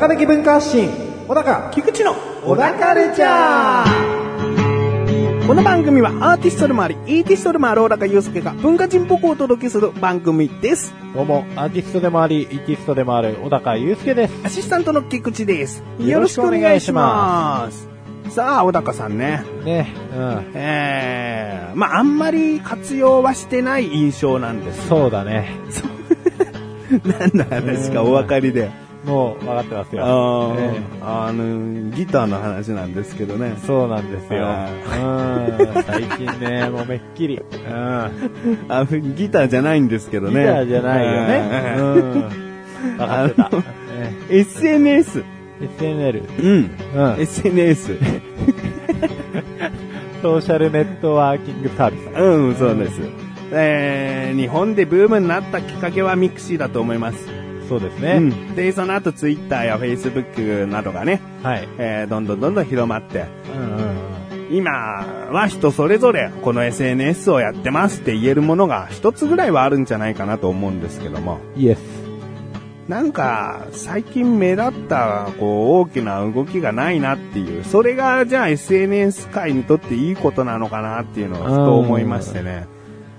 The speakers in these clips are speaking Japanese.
高的文化発信、小高菊池の小高レチャーこの番組はアーティストでもあり、イーティストでもある小高祐介が文化人っぽくお届けする番組です。どうも、アーティストでもあり、イーティストでもある、小高祐介です。アシスタントの菊池です。よろしくお願いしますさあ、小高さんね。ね、うん。えー、まあ、あんまり活用はしてない印象なんです。そうだね。何の話かお分かりで。もう、分かってますよ。あーえあの、ギターの話なんですけどねえ。そうなんですよ。最近ね、もうめっきり。うん。あギターじゃないんですけどね。ギターじゃないよね。うん。分かってた。SNS。SNL。うん。うん。SNS。ソーシャルネットワーキングサービス。うん、そうです。えー、日本でブームになったきっかけはミクシーだと思います。そうですね。うん。で、その後ツイッターやフェイスブックなどがね、はい。えー、どんどんどんどん広まって、うんうんうん。今は人それぞれこの SNS をやってますって言えるものが一つぐらいはあるんじゃないかなと思うんですけども。イエス。なんか、最近目立った、こう、大きな動きがないなっていう、それが、じゃあ SNS 界にとっていいことなのかなっていうのをふと思いましてね。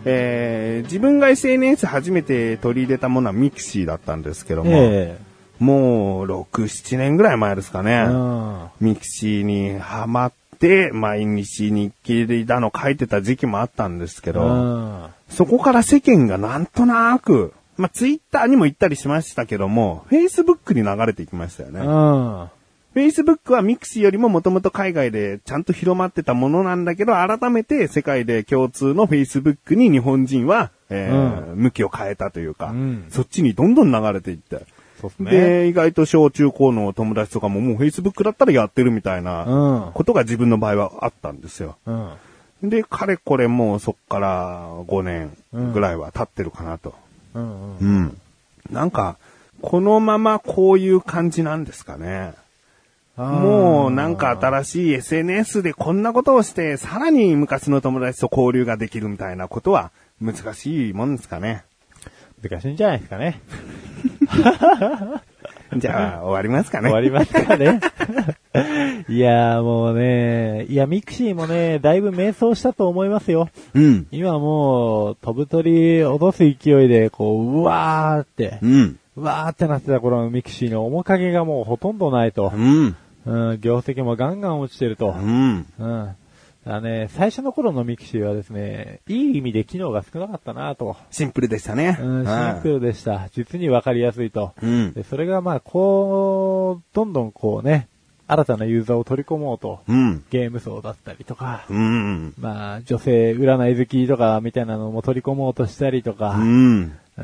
えー、自分が SNS 初めて取り入れたものはミクシーだったんですけども、えもう、6、7年ぐらい前ですかえね。うん。ミクシーにハマって、毎日日記だの書いてた時期もあったんですけど、うん。そこから世間がなんとなく、まあ、ツイッターにも行ったりしましたけども、フェイスブックに流れていきましたよね。うん。Facebook はミクシーよりももともと海外でちゃんと広まってたものなんだけど、改めて世界で共通の Facebook に日本人は、えー向きを変えたというか、うんそっちにどんどん流れていって。そうですね。で、意外と小中高の友達とかももう Facebook だったらやってるみたいなうん。ことが自分の場合はあったんですよ。うん。で、かれこれもうそっから5年ぐらいは経ってるかなと。うん。うん。うん。なんか、このままこういう感じなんですかね。もうなんか新しい SNS でこんなことをして、さらに昔の友達と交流ができるみたいなことは難しいもんですかね。難しいんじゃないですかね。じゃあ終わりますかね。終わりますかね。いやーもうね、いや、ミクシーもね、だいぶ迷走したと思いますよ。うん。今もう、飛ぶ鳥落とす勢いで、こう、うわーって、うん。うわーってなってた頃のミクシーの面影がもうほとんどないとう。ん。うん、業績もガンガン落ちてると。うん。うん。だね、最初の頃のミクシーはですね、いい意味で機能が少なかったなと。シンプルでしたね。うん、シンプルでした。実にわかりやすいと。うん。で、それがまあ、こう、どんどんこうね、新たなユーザーを取り込もうと、うん。ゲーム層だったりとか、うん。まあ、女性占い好きとかみたいなのも取り込もうとしたりとか、うん。う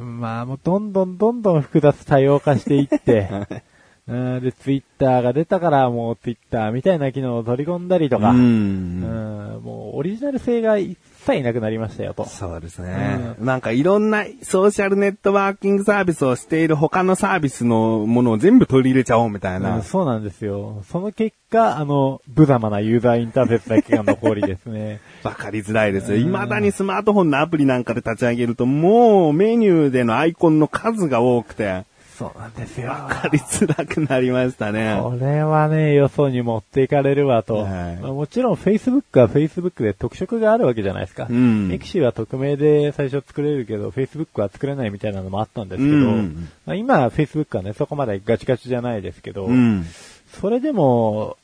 んまあ、もうどんどんどんどん複雑多様化していって、うんで、ツイッターが出たからもうツイッターみたいな機能を取り込んだりとか、ううんん。もうオリジナル性が一切なくなりましたよと。そうですね。なんかいろんなソーシャルネットワーキングサービスをしている他のサービスのものを全部取り入れちゃおうみたいうんな。そうなんですよ。その結果、あの、無様なユーザーインターフェースだけが残りですね。わかりづらいですよ。未だにスマートフォンのアプリなんかで立ち上げるともうメニューでのアイコンの数が多くて、そうなんですよ。わかりづらくなりましたね。これはね、よそに持っていかれるわと。はいまあもちろん Facebook は Facebook で特色があるわけじゃないですか。うんミクシーは匿名で最初作れるけど、Facebook は作れないみたいなのもあったんですけど、うんまあ、今 Facebook はね、そこまでガチガチじゃないですけど、うん。それでも、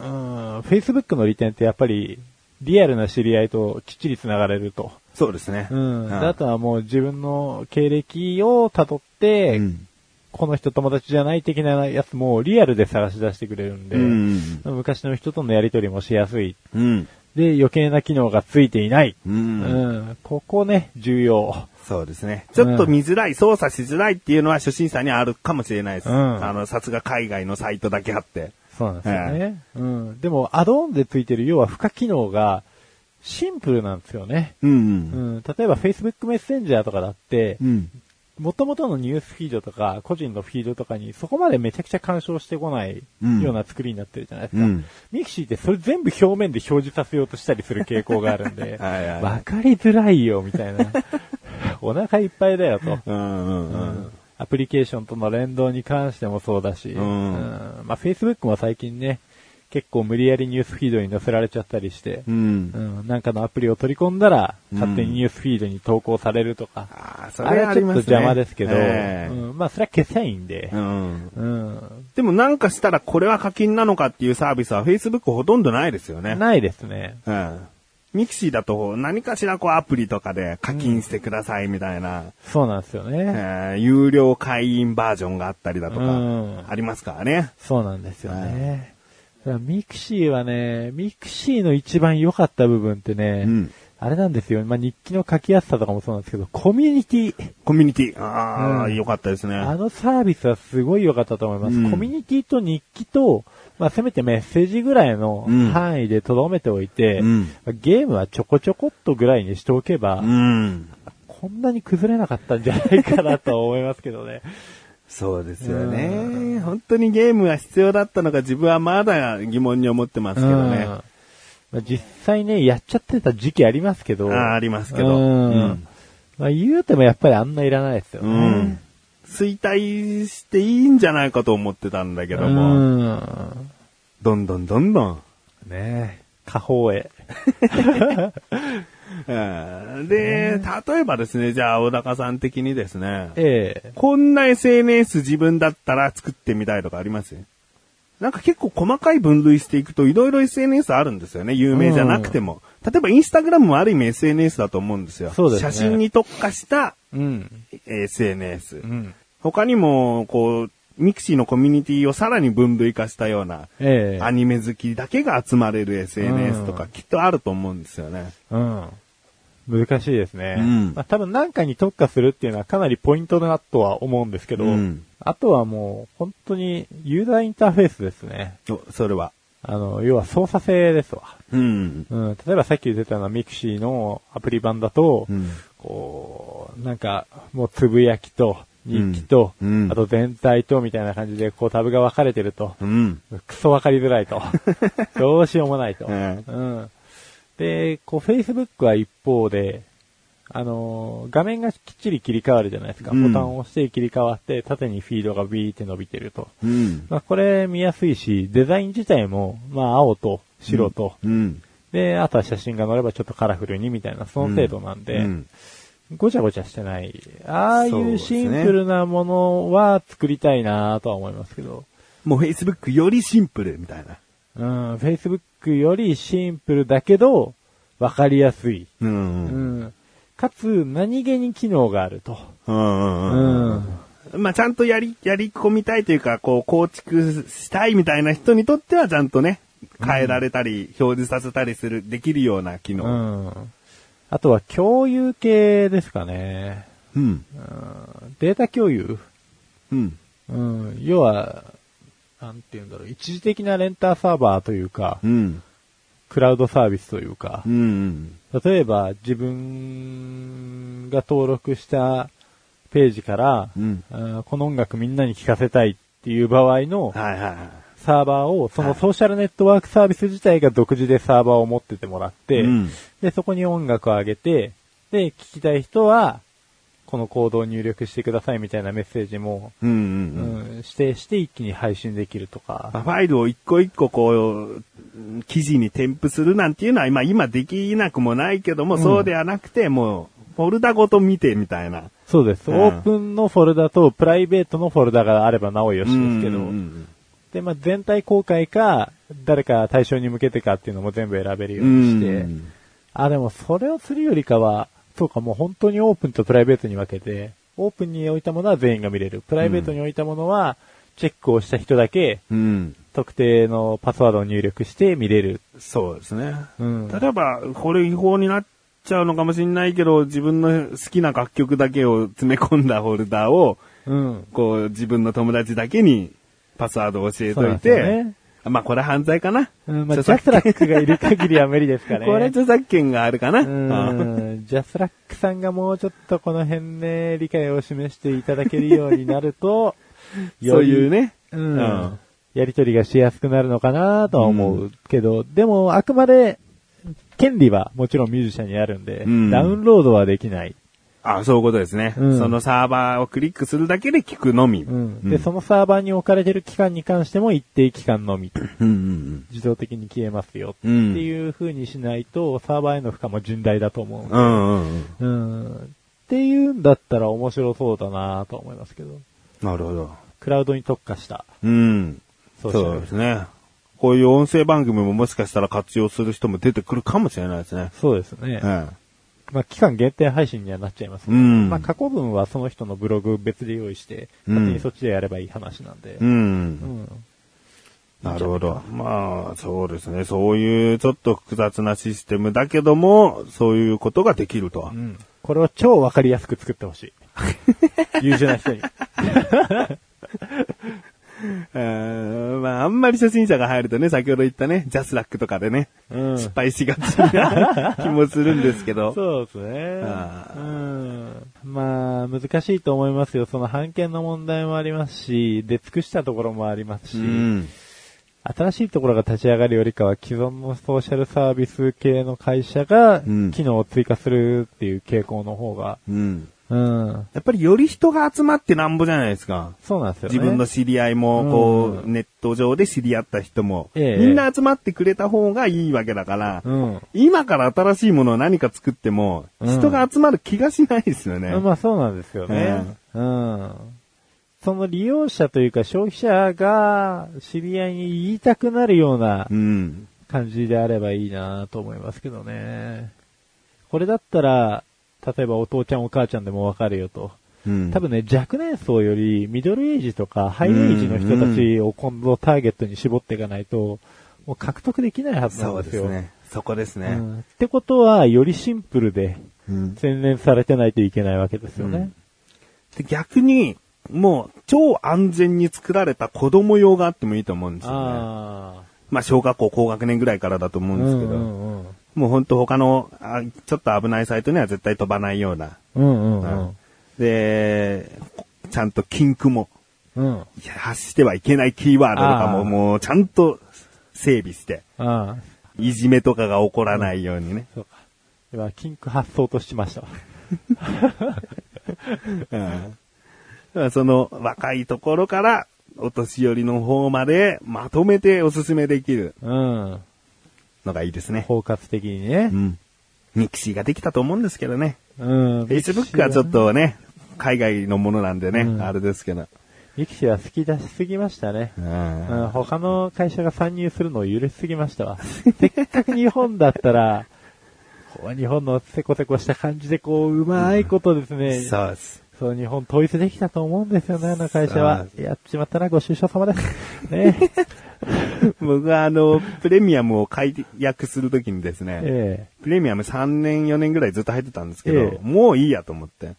うん、Facebook の利点ってやっぱり、リアルな知り合いときっちり繋がれると。そうですね。うん。あとはもう自分の経歴を辿って、うんこの人友達じゃない的なやつもリアルで探し出してくれるんで、うん。昔の人とのやりとりもしやすい。うん。で、余計な機能がついていない。う。うんん。ここね、重要。そうですね。ちょっと見づらい、操作しづらいっていうのは初心者にあるかもしれないです。うんあの、さすが海外のサイトだけあって。そうなんですよね。うん。でも、アドオンでついてる要は付加機能がシンプルなんですよね。うん。うん。例えば Facebook メッセンジャーとかだって、うん。元々のニュースフィードとか、個人のフィードとかにそこまでめちゃくちゃ干渉してこないうんような作りになってるじゃないですか。うんミクシーってそれ全部表面で表示させようとしたりする傾向があるんで、わかりづらいよ、みたいな。お腹いっぱいだよと。うんうんうん。アプリケーションとの連動に関してもそうだし、うんまあ Facebook も最近ね、結構無理やりニュースフィードに載せられちゃったりして、うんうん、なんかのアプリを取り込んだら、うん勝手にニュースフィードに投稿されるとか。ああ、そ、あれはちょっとありますね。邪魔ですけど、ええうん、まあそれは消せないんでう、ん。うんでもなんかしたらこれは課金なのかっていうサービスは Facebook ほとんどないですよね。ないですね。うん。ミクシーだと何かしらこうアプリとかで課金してくださいみたいな、そうなんですよね。えー有料会員バージョンがあったりだとかうん、ありますからね。そうなんですよね。ミクシーはね、ミクシーの一番良かった部分ってね、うんあれなんですよ。まあ、日記の書きやすさとかもそうなんですけど、コミュニティ。コミュニティ。ああ、うんよかったですね。あのサービスはすごい良かったと思います。うんコミュニティと日記と、まあ、せめてメッセージぐらいのうん範囲で留めておいて、ゲームはちょこちょこっとぐらいにしておけば、うん。こんなに崩れなかったんじゃないかなと思いますけどね。そうですよね。本当にゲームが必要だったのか自分はまだ疑問に思ってますけどね。うんまあ実際ね、やっちゃってた時期ありますけど。ああ、ありますけど。うんうんまあ、言うてもやっぱりあんないらないですよね。うん。衰退していいんじゃないかと思ってたんだけども、うんどんどんどんどん。ねえ。下方へ。う んで、例えばですね、じゃあ、小高さん的にですね、ええこんな SNS 自分だったら作ってみたいとかあります？なんか結構細かい分類していくといろいろ SNS あるんですよね。有名じゃなくても。例えばインスタグラムもある意味 SNS だと思うんですよ。そうですね写真に特化したうん。SNS。うん。他にも、こう、ミクシーのコミュニティをさらに分類化したような、ええアニメ好きだけが集まれる SNS とうんかきっとあると思うんですよね。うん。難しいですね。うんまあ、多分何かに特化するっていうのはかなりポイントだとは思うんですけど、うんあとはもう本当にユーザーインターフェースですね。おそれは。あの、要は操作性ですわ。うん。うん、例えばさっき言ってたのはミクシーのアプリ版だと、うんこう、なんか、もうつぶやきと、日記と、うんうんあと全体とみたいな感じで、こうタブが分かれてると、うん。クソ分かりづらいと。どうしようもないと。うんうん。で、こう Facebook は一方で、あのー画面がきっちり切り替わるじゃないですか。うんボタンを押して切り替わって、縦にフィードがビーって伸びてると。うん。まあ、これ見やすいし、デザイン自体も、まあ、青と白と、うん。で、あとは写真が載ればちょっとカラフルにみたいな、その程度なんで、うんごちゃごちゃしてない。ああいうシンプルなものは作りたいなとは思いますけど、もう Facebook よりシンプルみたいな。うん、Facebook よりシンプルだけど、わかりやすい。う。うんん。かつ、何気に機能があると。うん。ううん。ん。まあ、ちゃんとやり、やり込みたいというか、こう、構築したいみたいな人にとっては、ちゃんとね、変えられたり、表示させたりする、できるような機う能。ん。あとは共有系ですかね。うん。データ共有？うん。うん。要は、なんて言うんだろう。一時的なレンターサーバーというか、うん。クラウドサービスというかう、ん。例えば自分が登録したページから、うんこの音楽みんなに聴かせたいっていう場合のはいはいはい。サーバーを、そのソーシャルネットワークサービス自体が独自でサーバーを持っててもらって、うんで、そこに音楽を上げて、で、聞きたい人は、このコードを入力してくださいみたいなメッセージも、うんうんううん。ん、指定して一気に配信できるとか。まあファイルを一個一個こう、記事に添付するなんていうのは、今、今できなくもないけども、うんそうではなくて、もう、フォルダごと見てみたいな。そうです。うんオープンのフォルダとプライベートのフォルダがあればなおよしですけど、うんうんで、まあ、全体公開か、誰か対象に向けてかっていうのも全部選べるよううにして、ん。あ、でもそれをするよりかは、そうか、もう本当にオープンとプライベートに分けて、オープンに置いたものは全員が見れる。プライベートに置いたものは、チェックをした人だけ、うん。特定のパスワードを入力して見れる。そうですね。うん。例えば、これ違法になっちゃうのかもしれないけど、自分の好きな楽曲だけを詰め込んだフォルダを、うん。こう、自分の友達だけにパスワードを教えといて、ね。まあこれ犯罪かな。うん、まあ、ジャスラックがいる限りは無理ですかね。これ著作権があるかな。ううんん、ジャスラックさんがもうちょっとこの辺ね、理解を示していただけるようになると、そういうね、ね。うん、うんやりとりがしやすくなるのかなとは思うけど、でもあくまで、権利はもちろんミュージシャンにあるんで、うんダウンロードはできない。あ、そういうことですね。うんそのサーバーをクリックするだけで聞くのみ。ううんん。で、そのサーバーに置かれてる期間に関しても一定期間のみ、うんうん自動的に消えますよ。ってうん。いう風にしないと、サーバーへの負荷も甚大だと思う。うんうんうん。うん。っていうんだったら面白そうだなと思いますけど。なるほど。クラウドに特化したうん。そうですね。こういう音声番組ももしかしたら活用する人も出てくるかもしれないですね。そうですね。うん。まあ、期間限定配信にはなっちゃいますけど、うんまあ、過去分はその人のブログ別で用意して、うん勝手にそっちでやればいい話なんで。う。うんん。なるほど。まあ、そうですね。そういうちょっと複雑なシステムだけども、そういうことができるとう。ん。これを超わかりやすく作ってほしい。優秀な人に。うんまあ、あんまり初心者が入るとね、先ほど言ったね、ジャスラックとかでね、うん。失敗しがちな 気もするんですけど。そうですね。うん。まあ、難しいと思いますよ。その判権の問題もありますし、出尽くしたところもありますし、うん。新しいところが立ち上がるよりかは既存のソーシャルサービス系の会社がうん機能を追加するっていう傾向の方が、うん。うん。やっぱりより人が集まってなんぼじゃないですか。そうなんですよね。自分の知り合いも、こう、うんネット上で知り合った人も、ええみんな集まってくれた方がいいわけだから、うん。今から新しいものを何か作っても、うん人が集まる気がしないですよね。まあそうなんですよね。うん。その利用者というか消費者が知り合いに言いたくなるようなうん。感じであればいいなと思いますけどね。これだったら、例えばお父ちゃんお母ちゃんでもわかるよと。うん。多分ね、若年層よりミドルエイジとかハイエイジの人たちを今度ターゲットに絞っていかないと、もう獲得できないはずなそんでよ。うですすね。そこですね。うんってことは、よりシンプルでうん洗練されてないといけないわけですよね。で逆に、もう、超安全に作られた子供用があってもいいと思うんですよね。あまあ、小学校高学年ぐらいからだと思あ。うんですけど、うんうんうんもう本当他のあ、ちょっと危ないサイトには絶対飛ばないような。うんうんで、ちゃんと禁句も、うん。発してはいけないキーワードとかももうちゃんと整備して、ああ。いじめとかが起こらないようにね。そうか。今、禁句発想としましたわ。うんその若いところからお年寄りの方までまとめておすすめできるうん。のがいいですね。包括的にねう。ん。ミクシーができたと思うんですけどね。うん。Facebook はちょっとね、海外のものなんでね、うんあれですけど。ミクシーは隙出しすぎましたね。うんうん、他の会社が参入するのを許しすぎましたわ。せっかく日本だったら、こう日本のセコセコした感じでこう、うまいことですね。そうです。そう、日本統一できたと思うんですよね、あの会社は。そやっちまったな、ご愁傷様です。ね。僕はあの、プレミアムを解約するときにですね、えプレミアム3年4年ぐらいずっと入ってたんですけど、ええもういいやと思って。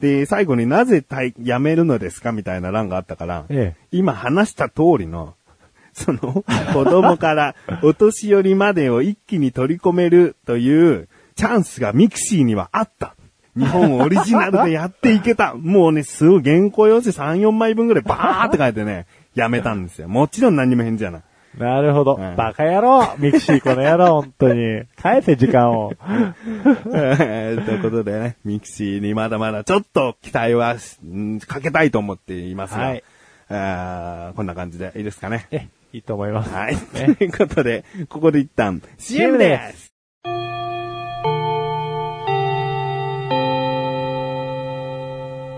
で、最後になぜ退辞めるのですかみたいな欄があったから、え。え今話した通りの、その、子供からお年寄りまでを一気に取り込めるというチャンスがミクシーにはあった。日本オリジナルでやっていけた。もうね、すごい原稿用紙3、4枚分ぐらいバーって書いてね、やめたんですよ。もちろん何にも返事じゃない。え。なるほど。うんバカ野郎ミクシーこの野郎、本当に。返せ、時間を。えーということでね、ミクシーにまだまだちょっと期待はしんかけたいと思っていますが、はいあーこんな感じでいいですかね。え、いいと思います。はい。ねということで、ここで一旦 CM です。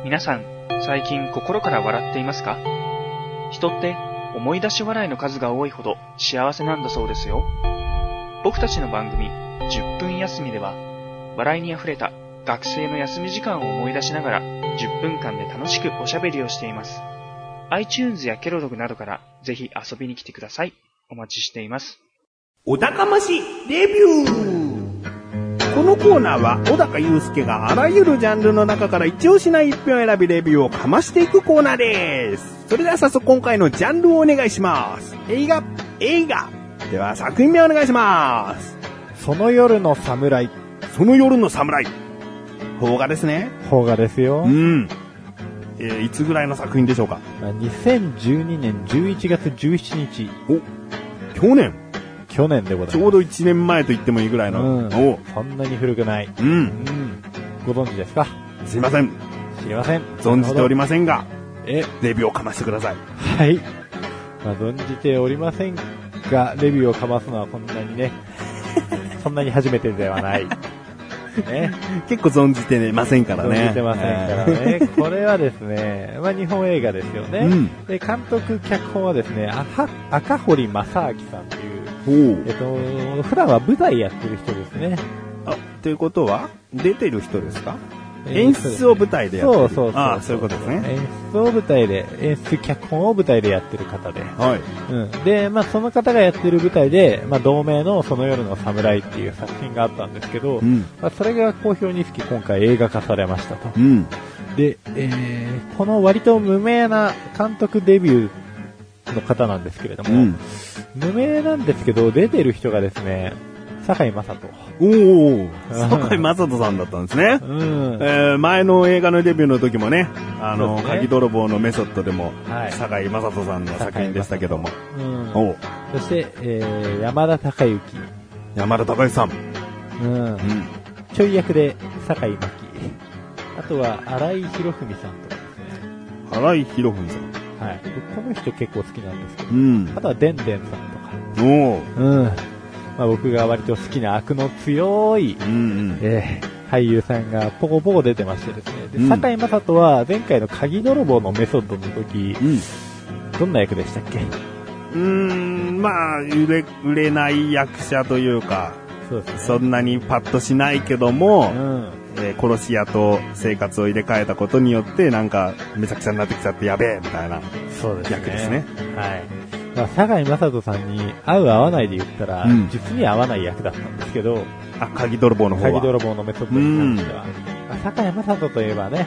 皆さん、最近心から笑っていますか？人って思い出し笑いの数が多いほど幸せなんだそうですよ。僕たちの番組、10分休みでは、笑いに溢れた学生の休み時間を思い出しながら、10分間で楽しくおしゃべりをしています。iTunes やケロログなどからぜひ遊びに来てください。お待ちしています。お高ましレビューこのコーナーは、小高祐介があらゆるジャンルの中から一押しな一票選びレビューをかましていくコーナーです。それでは早速今回のジャンルをお願いします。映画、映画では作品名お願いします。その夜の侍、その夜の侍。邦画ですね。邦画ですよう。ん。えーいつぐらいの作品でしょうか？2012年11月17日、お、去年去年でござちいまょうど1年前と言ってもいいぐらいす。の。うんおそんなに古くない。う。うんん。ご存知ですか？すいません。知りません。存じておりまませんが、え、レビューをかましてください。はい。まあ、存じておりませんが、レビューをかますのはこんなにね、そんなに初めてではない。ね？結構存じてませんからね。存じてませんからね。これはですね、まあ日本映画ですよね。うんで、監督、脚本はですね、赤赤堀正明さんという、えっと、普段は舞台やってる人ですね。おあ、ということは、出てる人ですか？えー演出を舞台でやってる。そうそうそう。あそういうことですね。演出を舞台で、演出、脚本を舞台でやってる方で。はい。うん。で、まあその方がやってる舞台で、まあ同名のその夜の侍っていう作品があったんですけど、うん。まあそれが好評につき今回映画化されましたと。うん。で、えー、この割と無名な監督デビューの方なんですけれども、うん。無名なんですけど、出てる人がですね、坂井正人。おおうん坂井正人さんだったんですね。うん。えー前の映画のデビューの時もね、あの、ね鍵泥棒のメソッドでも、はい坂井正人さんの作品でしたけども。うん。おうそして、えー、山田孝之。山田孝之さん。うんう。ん。ちょい役で坂井真紀。あとは、荒井博文さんとかですね。荒井博文さん。はい。この人結構好きなんですけど。うん。あとは、でんでんさんとか。おううん。まあ僕が割と好きな悪の強い、うんうん。えー俳優さんがポコポコ出てましてですね。で、うん坂井正人は前回の鍵泥棒のメソッドの時、うん。どんな役でしたっけ？うーん、まあ、売れ、売れない役者というか、そうですね。そんなにパッとしないけども、うん。えー殺し屋と生活を入れ替えたことによって、なんか、めちゃくちゃになってきちゃってやべえ、みたいなそうですね。役ですね。はい。まあ、坂井正人さんに合う合わないで言ったら、うん実に合わない役だったんですけど、あ、鍵泥棒の方は。鍵泥棒のメソッドに関しては。まあ、坂井正人といえばね、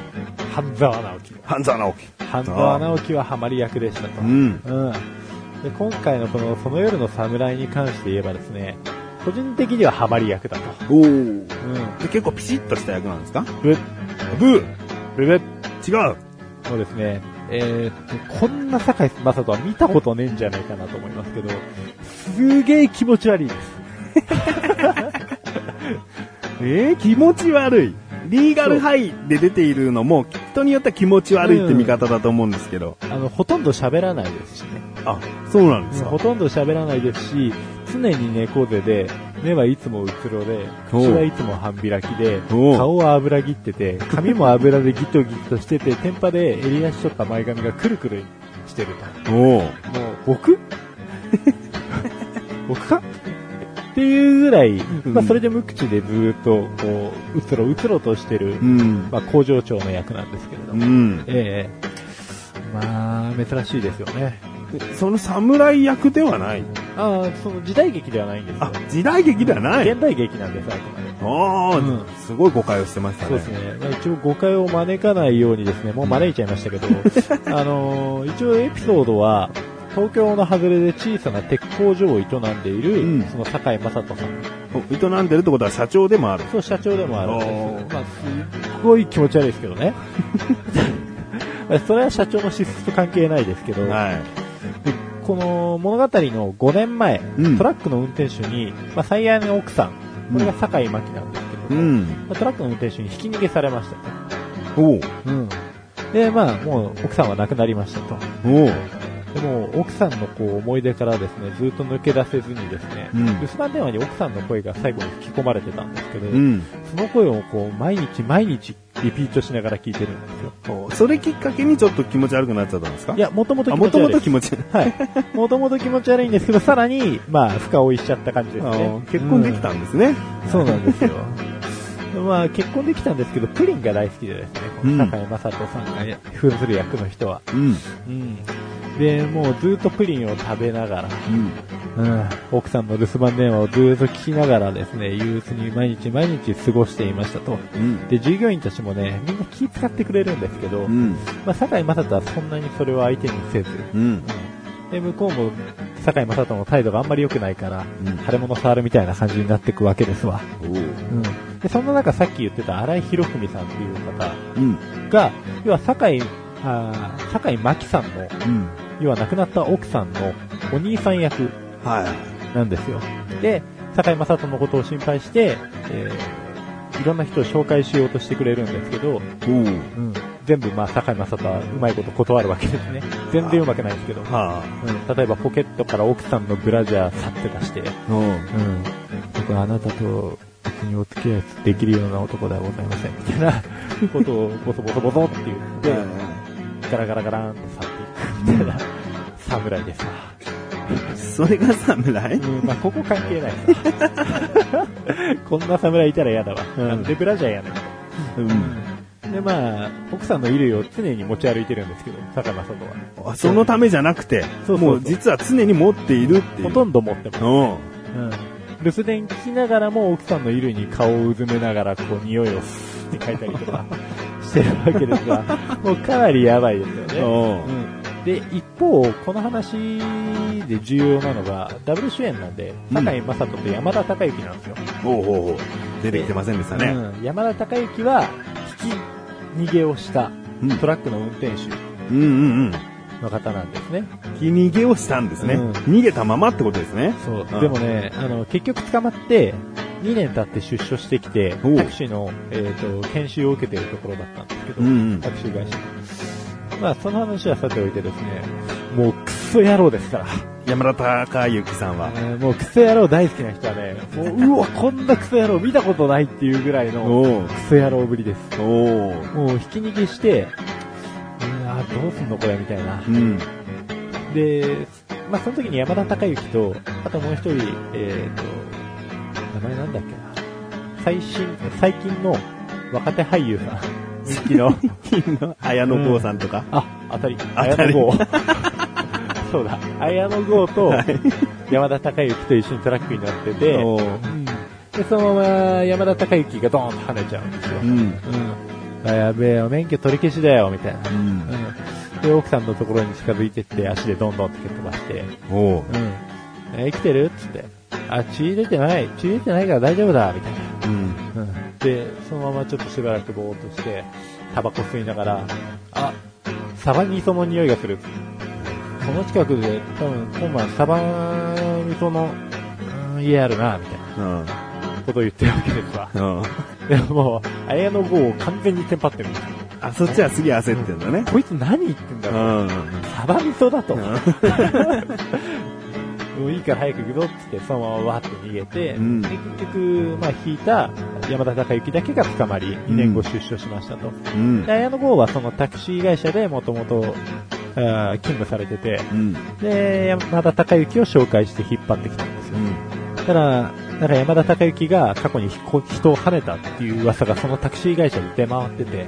半沢直樹。半沢直樹。半沢直樹はハマり役でしたと。うん。うん。で、今回のこの、その夜の侍に関して言えばですね、個人的にはハマり役だと。おお。うん。で結構ピシッとした役なんですか？ぶ、ブーぶぶ、違うそうですね。えーこんな坂井正人は見たことねえんじゃないかなと思いますけど、すげえ気持ち悪いです。えー、気持ち悪い。リーガルハイで出ているのも、人によっては気持ち悪いって見方だと思うんですけど。あの、ほとんど喋らないですしね。あ、そうなんですかほ。とんど喋らないですし、常に猫背で、目はいつもうつろで、口はいつも半開きで、顔は油ぎってて、髪も油でギトギトしてて、天パで襟足とか前髪がくるくるしてると。もう、僕？僕か？っていうぐらい、まあそれで無口でずーっと、こう、うつろうつろとしてる、うん。まあ工場長の役なんですけれどうも。ん。ええまあ、珍しいですよね。その侍役ではない。ああ、その時代劇ではないんですよあ。、時代劇ではない。現代劇なんです、あくまで。ああ、うんすごい誤解をしてましたね。そうですね。まあ、一応誤解を招かないようにですね、もう招いちゃいましたけど、あのー一応エピソードは、東京の外れで小さな鉄工所を営んでいる、うんその坂井正人さん。お営んでるってことは社長でもある。そう、社長でもあるんですまあ、すっごい気持ち悪いですけどね。ま あそれは社長の資質と関係ないですけど、はでこの物語の5年前、うんトラックの運転手に、まあ、最愛の奥さん、これが坂井真紀なんですけどい。うも、ん。まあトラックの運転手にひき逃げされましたと。おう。うん。で、まあ、もう奥さんは亡くなりましたと。おう。でも、奥さんのこう思い出からですね、ずっと抜け出せずにですね、うん留守番電話に奥さんの声が最後に吹き込まれてたんですけど、うん。その声をこう、毎日毎日リピートしながら聞いてるんですよ。おそれきっかけにちょっと気持ち悪くなっちゃったんですか？いや、もともと気持ち悪いです。と気持ち悪い。はい。もともと気持ち悪いんですけど、さらに、まあ、深追いしちゃった感じですあね。結婚できたんですね。うんそうなんですよ。まあ、結婚できたんですけど、プリンが大好きでですね、この坂井正人さんが扮する役の人は。うん。うん。で、もうずっとプリンを食べながら、うん。うん、奥さんの留守番電話をずっと聞きながらですね、憂鬱に毎日毎日過ごしていましたと。うん。で、従業員たちもね、みんな気遣ってくれるんですけど、うん。まあ、坂井正人はそんなにそれを相手にせず、うん。で、向こうも坂井正人の態度があんまり良くないから、うん腫れ物触るみたいな感じになっていくわけですわ。おううん。で、そんな中さっき言ってた荒井博文さんっていう方うん。が、要は坂井、あー坂井真紀さんの、うん。要は亡くなった奥さんのお兄さん役はい。なんですよ。で、坂井正人のことを心配して、えーいろんな人を紹介しようとしてくれるんですけど、おう。うん、全部まあ坂井正人はうまいこと断るわけですね。全然うまくないんですけど、はうん、例えばポケットから奥さんのブラジャーさって出して、あ。うん。うん、僕はあなたと別にお付き合いできるような男ではございません、みたいなことをボソボソボソって言って、ガラガラガラーンと去っていくみたいな侍ですわ。それが侍？うん、まあここ関係ないさ。こんな侍いたら嫌だわ。うんでブラジャーやね。うん。で、まあ、奥さんの衣類を常に持ち歩いてるんですけど、坂間外は。あそのためじゃなくて、そうもう実は常に持っているっていう。ほとんど持ってます。うん。うん。留守電聞きながらも奥さんの衣類に顔をうずめながら、こう、匂いをスーって書いたりとか してるわけですが、もうかなりやばいですよね。うん。うん。で、一方、この話で重要なのが、ダブル主演なんで、うん坂井正人と山田孝之なんですよ。ほうほうほう。出てきてませんでしたね。うん、山田孝之は、引き逃げをしたうん。トラックの運転手うんうんうん。の方なんですね。ひ逃げをしたんですね。うん逃げたままってことですね。そううんでもね、あの、結局捕まって、2年経って出所してきて、おうタクシーの、えっ、と、研修を受けているところだったんですけど、うんうんタクシー会社。まあ、その話はさておいてですね、もうクソ野郎ですから。山田孝之さんは。えーもうクソ野郎大好きな人はね、もう、うわ、こんなクソ野郎見たことないっていうぐらいのおうクソ野郎ぶりです。おうもう、ひき逃げして、うわどうすんのこれみたいなう。ん。で、まあ、その時に山田孝之と、あともう一人、えっ、と、名前なんだっけな。最新、最近の若手俳優さん。人気の。綾野剛さんとか。あ、当たり。綾野剛。そうだ。綾野剛と山田孝之と一緒にトラックに乗ってて、おううんで、そのまま山田孝之がドーンと跳ねちゃうんですよ。うん。うん。あやべえよ、免許取り消しだよ、みたいな。うん。うん。で、奥さんのところに近づいてって、足でどんどんって蹴っ飛ばして、おううん。えー生きてる？っつって。あ、血出てない。血出てないから大丈夫だ、みたいうん。な。うん。で、そのままちょっとしばらくぼーっとして、タバコ吸いながら、あ、サバ味噌の匂いがする。この近くで、多分、今晩サバ味噌の、うん家あるな、みたいなうん。ことを言ってるわけですわ。うん。でももう、綾野剛を完全にテンパってるんですよ。あ、そっちはすげえ焦ってんだね。こいつ何言ってんだうろう。ん。サバ味噌だと。うもういいから早く行くぞって、そのままわーって逃げて、うんで結局、まあ引いた山田孝之だけが捕まり、2年後出所しましたと。んで、。綾野剛はそのタクシー会社でもともと、勤務されてて、うん。で、山田孝之を紹介して引っ張ってきたんですよ。うん。ただ、だから山田孝之が過去に人人を跳ねたっていう噂がそのタクシー会社で出回ってて。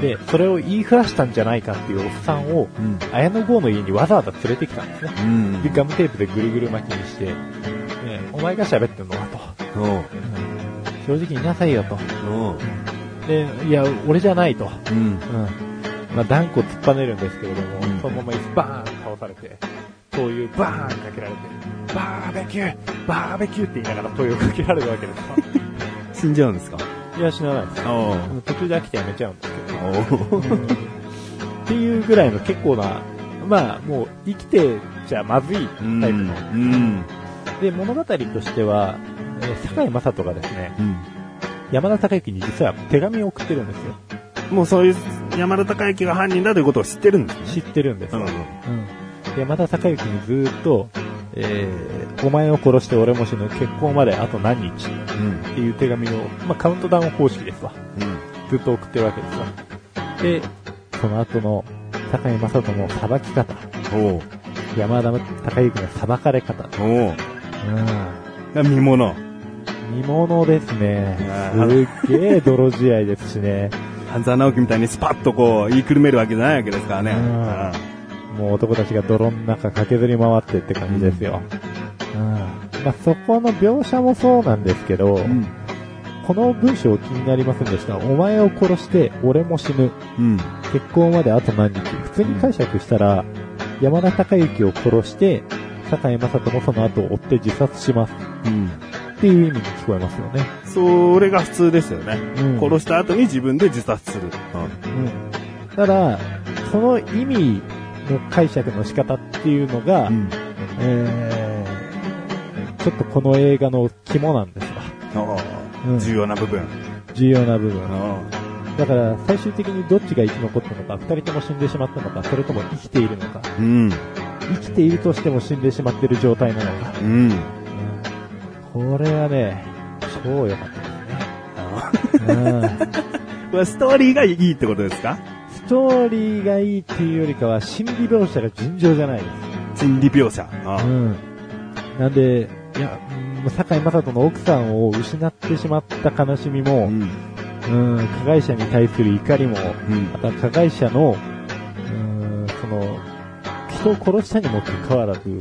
で、それを言いふらしたんじゃないかっていうおっさんを、うん。綾野剛の家にわざわざ連れてきたんですね。うんで、ガムテープでぐるぐる巻きにして、ね、お前が喋ってんの？かと。正直言いなさいよと。で、いや、俺じゃないと。うん。うん。まあ、断固突っぱねるんですけれども、うんそのままバーン倒されて、灯油バーンかけられて、バーベキューバーベキューって言いながら灯油かけられるわけですわ。死んじゃうんですか？いや、死なないです。途中で飽きてやめちゃうんですけど。っていうぐらいの結構な、まあ、もう生きてちゃまずいタイプの。うん。で、物語としては、えー坂井正人がですね、うん。山田孝之に実は手紙を送ってるんですよ。もうそういう山田孝之が犯人だということを知ってるんですね。知ってるんですよ。うんうんで山田孝之にずーっと、えー、お前を殺して俺も死ぬ結婚まであと何日？っうん。ていう手紙を、まあ、カウントダウン方式ですわ。うん。ずっと送ってるわけですわ。で、その後の坂井正人の裁き方。山田孝之の裁かれ方。おう。うん。見物？見物ですねあ。すっげえ泥仕合ですしね。半沢直樹みたいにスパッとこう言いくるめるわけじゃないわけですからね。うんもう男たちが泥の中駆けずり回ってって感じですよ。うん。まあ、そこの描写もそうなんですけど、うん。この文章気になりませんでした。お前を殺して俺も死ぬ。うん。結婚まであと何日。普通に解釈したら、山田孝之を殺して、坂井正人もその後を追って自殺しますうん。っていう意味に聞こえますよね。それが普通ですよね。うん殺した後に自分で自殺する。うん。ただ、その意味の解釈の仕方っていうのが、うん。えー、ちょっとこの映画の肝なんですわ。うん重要な部分。重要な部分。あだから、最終的にどっちが生き残ったのか、二人とも死んでしまったのか、それとも生きているのか、あうん。生きているとしても死んでしまっている状態なのか。うん。これはね、超良かったですね。これストーリーがいいってことですか？ストーリーがいいっていうよりかは、心理描写が尋常じゃないです。心理描写。あうん。なんで、いや、うん坂井正人の奥さんを失ってしまった悲しみも、うん。うん、加害者に対する怒りも、うんまた加害者の、うん、その、人を殺したにもかかわらず、も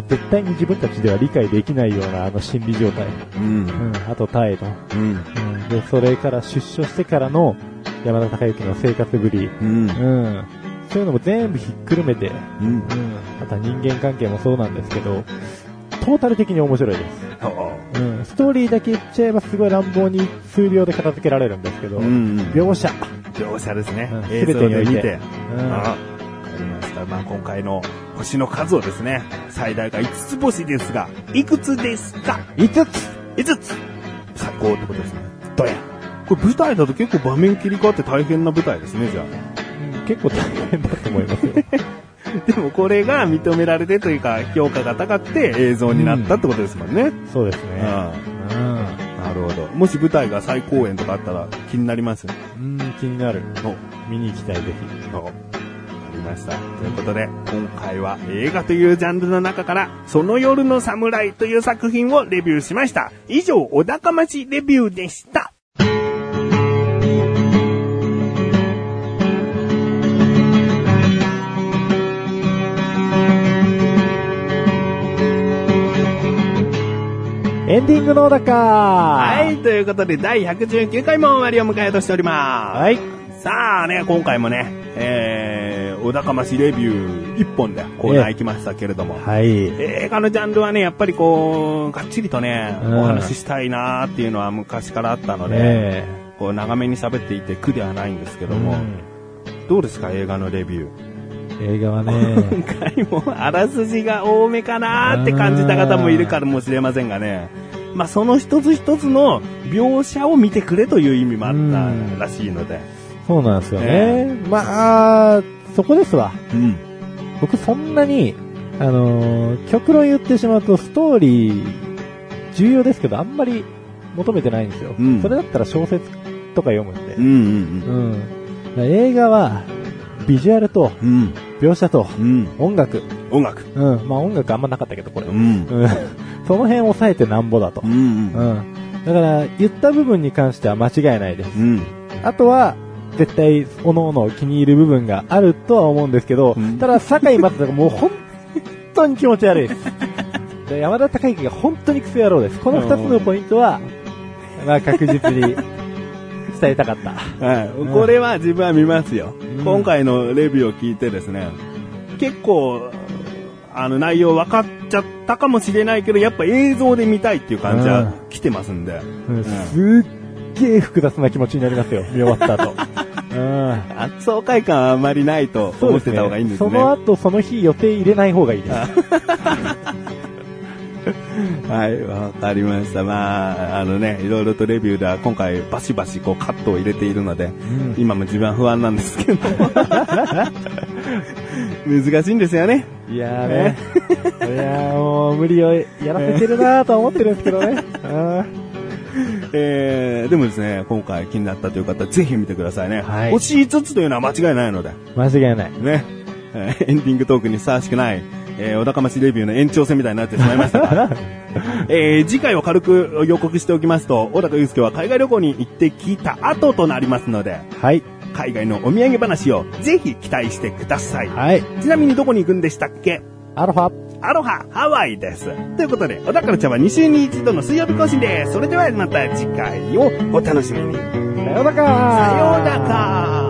う絶対に自分たちでは理解できないようなあの心理状態。うん。うん、あと態度。うん。うん、で、それから出所してからの山田孝之の生活ぶり。うん。うん。そういうのも全部ひっくるめて、うん。うん。また人間関係もそうなんですけど、トータル的に面白いです。あうん。ストーリーだけ言っちゃえばすごい乱暴に数秒で片付けられるんですけど、あ。うん。描写。描写ですねうん。映像で見て。うん。あわかりました。まあ、今回の星の数をですね、最大が5つ星ですが、いくつですか？5つ ?5 つ最高ってことですね。これ舞台だと結構場面切り替わって大変な舞台ですね、じゃあ。うん結構大変だと思いますよ。でもこれが認められてというか、評価が高くて映像になったってことですもんね。そうですね。うんなるほど。もし舞台が再公演とかあったら気になります？うん。うん、気になる。お見に行きたい、ぜひ。わかりました。ということで、今回は映画というジャンルの中から、その夜の侍という作品をレビューしました。以上、小高町レビューでした。エンディングの小高は、はいということで、第119回も終わりを迎えとしております。はい。さあね、今回もね、えー、小高町レビュー一本でコーナー行きましたけれども、はい。映画のジャンルはね、やっぱりこう、がっちりとね、うんお話ししたいなーっていうのは昔からあったので、ねこう長めに喋っていて苦ではないんですけえ。ども、うんどうですか映画のレビュー。映画は今ね、回もあらすじが多めかなーって感じた方もいるかもしれませんがね、まあその一つ一つの描写を見てくれという意味もあったらしいので、そうなんですよね。まあ、そこですわ。うん。僕そんなに、あのー極論言ってしまうとストーリー重要ですけど、あんまり求めてないんですよ。うんそれだったら小説とか読むんでうん。うんうん。だから映画は、ビジュアルと。描写とうん。音楽。音楽。うん。まあ音楽あんまなかったけど、これ。う。うんん。その辺抑えてなんぼだとう。ん。うん。だから、言った部分に関しては間違いないです。うん。あとは、絶対、おのおの気に入る部分があるとは思うんですけど、うんただ、坂井正人がもう本当に気持ち悪いです。で山田孝之が本当にクソ野郎です。この二つのポイントは、まあ確実に伝えたかった。はい。これは自分は見ますよ。うん今回のレビューを聞いてですね、結構、あの内容分かっちゃったかもしれないけど、やっぱ映像で見たいっていう感じは来てますんで。うんすっげえ複雑な気持ちになりますよ、見終わった後。うん。圧爽快感はあまりないと思ってた方がいいんですね。その後、その日予定入れない方がいいです。はい、わかりました。まあ、あのね、いろいろとレビューでは今回バシバシこうカットを入れているので、うん今も自分は不安なんですけど。難しいんですよね。いやーね。いやーもう無理をやらせてるなーとは思ってるんですけどね。う んえー、でもですね、今回気になったという方、ぜひ見てくださいね。はい星5つというのは間違いないので、間違いない。ね。えーエンディングトークにふさわしくない、えー、小高町レビューの延長戦みたいになってしまいましたが、えー、次回を軽く予告しておきますと、小高祐介は海外旅行に行ってきた後となりますので、はい。海外のお土産話をぜひ期待してください。はい。ちなみにどこに行くんでしたっけ？アロハ。アロハ、ハワイです。ということで、小高の茶は2週に1度の水曜日更新です。それではまた次回をお楽しみに。さよさようならうなら